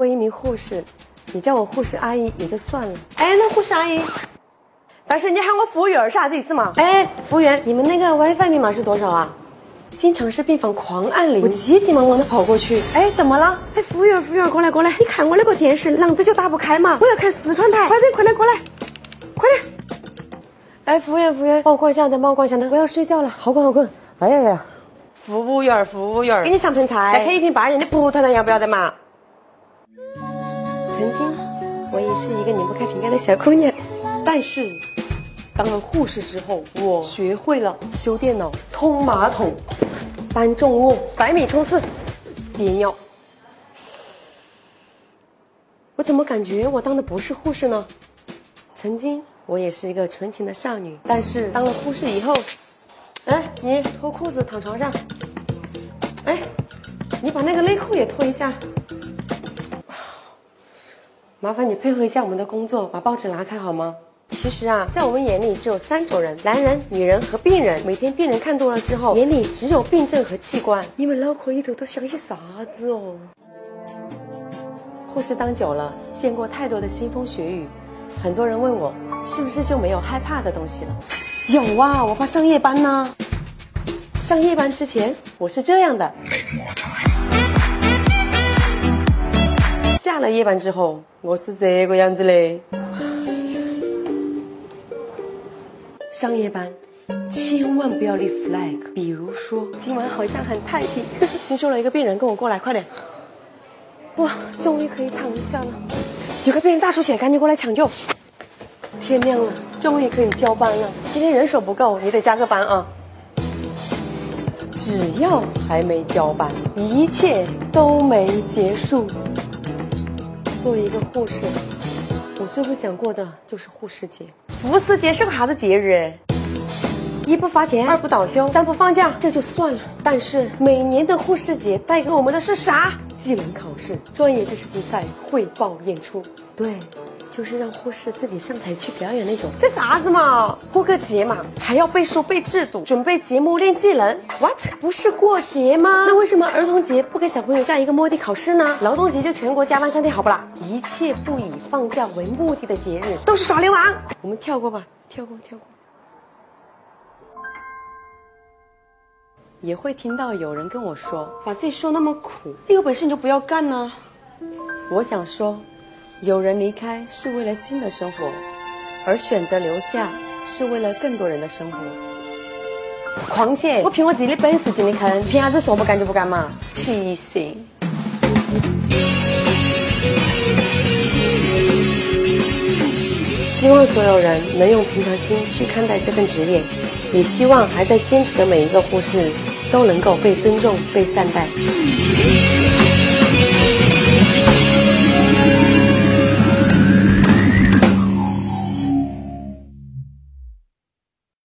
我一名护士，你叫我护士阿姨也就算了。哎，那护士阿姨，但是你喊我服务员是啥子意思嘛？哎，服务员，你们那个 WiFi 密码是多少啊？经常是病房狂按铃，我急急忙忙的跑过去。哎，怎么了？哎，服务员，服务员，过来过来，你看我那个电视啷子就打不开嘛？我要看四川台，快点快点过来，快点！哎，服务员，服务员，帮我关一下灯，帮我关一下灯，我要睡觉了，好困好困。哎呀呀，服务员，服务员，给你上盆菜，再配一瓶八元的葡萄糖，要不要得嘛？曾经，我也是一个拧不开瓶盖的小姑娘，但是当了护士之后，我学会了修电脑、通马桶、搬重物、百米冲刺、憋尿。我怎么感觉我当的不是护士呢？曾经我也是一个纯情的少女，但是当了护士以后，哎，你脱裤子躺床上，哎，你把那个内裤也脱一下。麻烦你配合一下我们的工作，把报纸拿开好吗？其实啊，在我们眼里只有三种人：男人、女人和病人。每天病人看多了之后，眼里只有病症和器官。你们脑壳里头都想些啥子哦？护士当久了，见过太多的腥风血雨，很多人问我，是不是就没有害怕的东西了？有啊，我怕上夜班呢。上夜班之前，我是这样的。了夜班之后，我是这个样子的。上夜班千万不要立 flag，比如说今晚好像很太平，新收了一个病人，跟我过来，快点！哇，终于可以躺一下了。有个病人大出血，赶紧过来抢救。天亮了，终于可以交班了。今天人手不够，你得加个班啊。只要还没交班，一切都没结束。作为一个护士，我最不想过的就是护士节。护士节是个啥子节日？一不发钱，二不倒休，三不放假，这就算了。但是每年的护士节带给我们的是啥？技能考试、专业知识竞赛、汇报演出。对。就是让护士自己上台去表演那种，这啥子嘛？过个节嘛，还要背书背制度，准备节目练技能。What？不是过节吗？那为什么儿童节不给小朋友下一个摸底考试呢？劳动节就全国加班三天，好不啦？一切不以放假为目的的节日都是耍流氓。我们跳过吧，跳过，跳过。也会听到有人跟我说，把自己说那么苦，你有本事你就不要干呢。我想说。有人离开是为了新的生活，而选择留下是为了更多人的生活。况且我凭我自己的本事进的坑，凭啥子说不干就不干嘛？气死！希望所有人能用平常心去看待这份职业，也希望还在坚持的每一个护士都能够被尊重、被善待。